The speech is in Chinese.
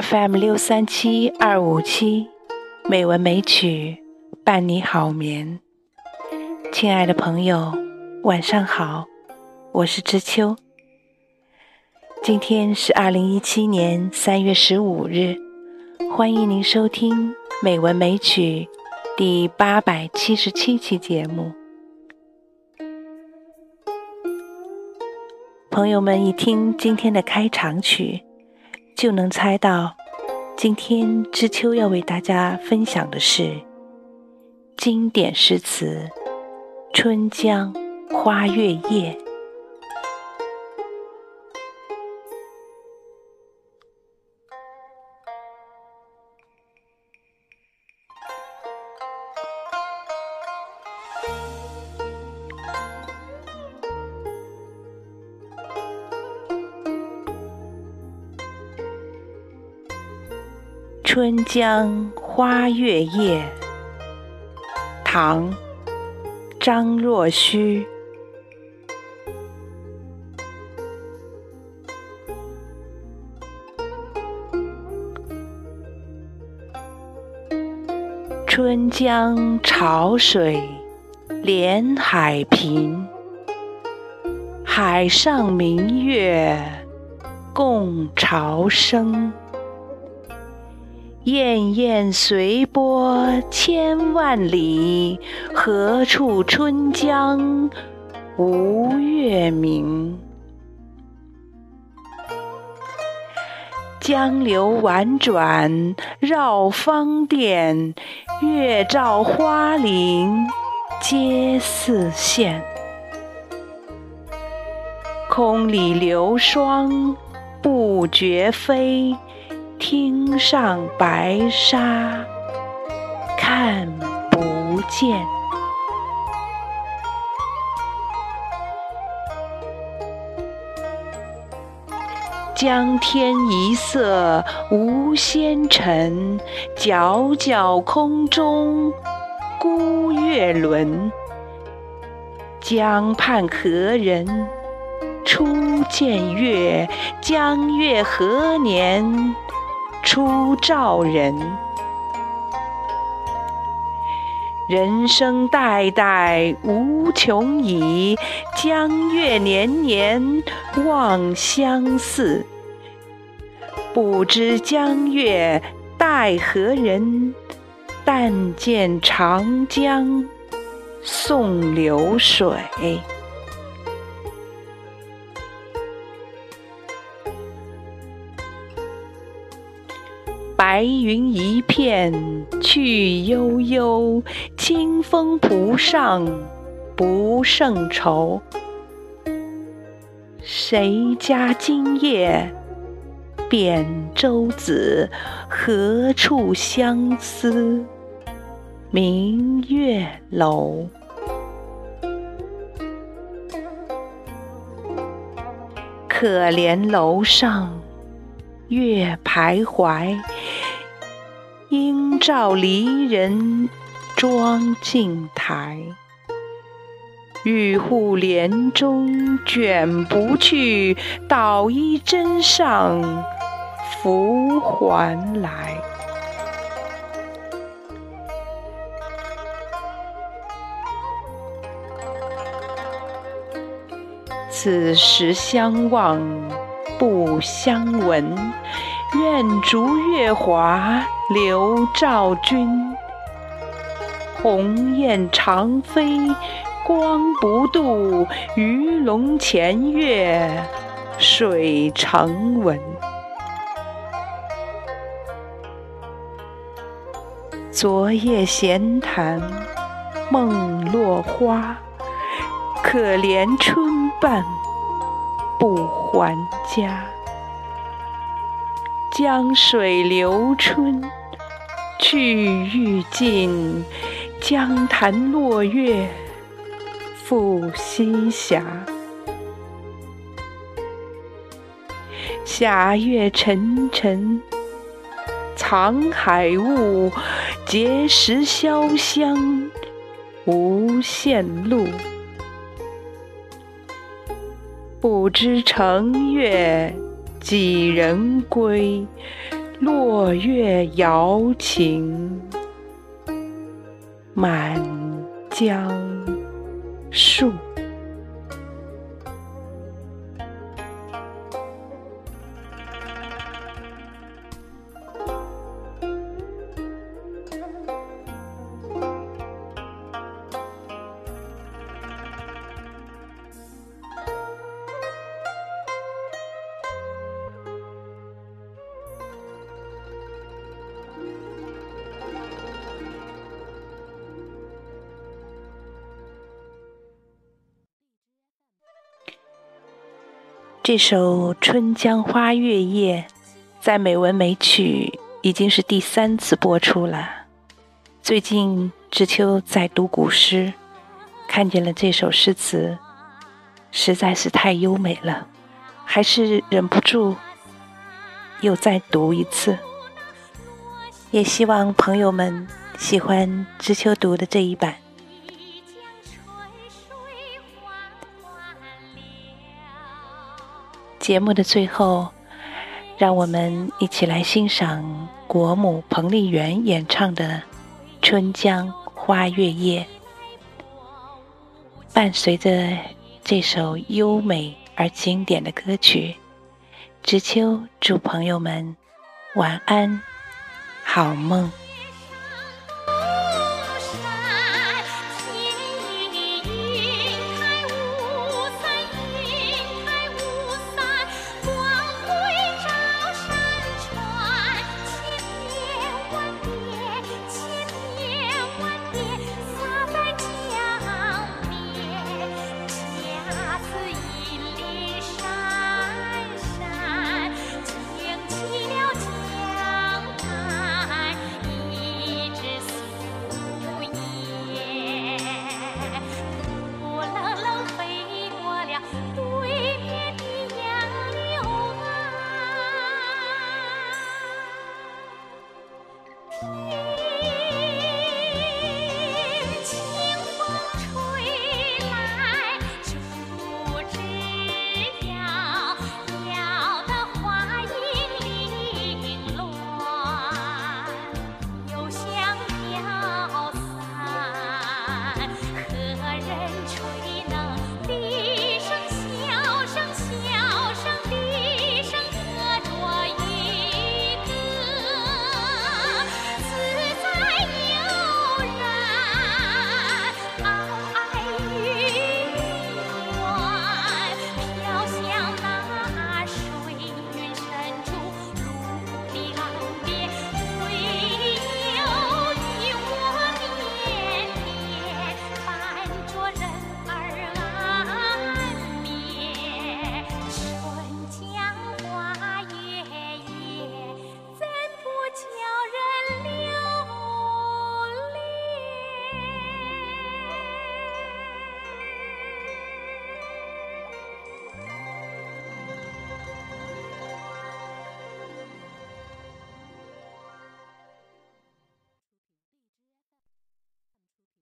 FM 六三七二五七，美文美曲伴你好眠。亲爱的朋友，晚上好，我是知秋。今天是二零一七年三月十五日，欢迎您收听《美文美曲》第八百七十七期节目。朋友们一听今天的开场曲，就能猜到，今天知秋要为大家分享的是经典诗词《春江花月夜》。《春江花月夜》唐·张若虚。春江潮水连海平，海上明月共潮生。滟滟随波千万里，何处春江无月明？江流宛转绕芳甸，月照花林皆似霰。空里流霜不觉飞。汀上白沙看不见，江天一色无纤尘，皎皎空中孤月轮。江畔何人初见月？江月何年？初照人，人生代代无穷已，江月年年望相似。不知江月待何人？但见长江送流水。白云一片去悠悠，清风浦上不胜愁。谁家今夜扁舟子？何处相思明月楼？可怜楼上月徘徊。应照离人妆镜台，玉户帘中卷不去，捣衣砧上拂还来。此时相望不相闻，愿逐月华。流照君，鸿雁长飞光不度，鱼龙潜跃水成文。昨夜闲谈梦落花，可怜春半不还家。江水流春。去欲尽，江潭落月复西斜。霞月沉沉藏海雾，碣石潇湘无限路。不知乘月几人归？落月摇情满江树。这首《春江花月夜》在美文美曲已经是第三次播出了。最近知秋在读古诗，看见了这首诗词，实在是太优美了，还是忍不住又再读一次。也希望朋友们喜欢知秋读的这一版。节目的最后，让我们一起来欣赏国母彭丽媛演唱的《春江花月夜》。伴随着这首优美而经典的歌曲，知秋祝朋友们晚安，好梦。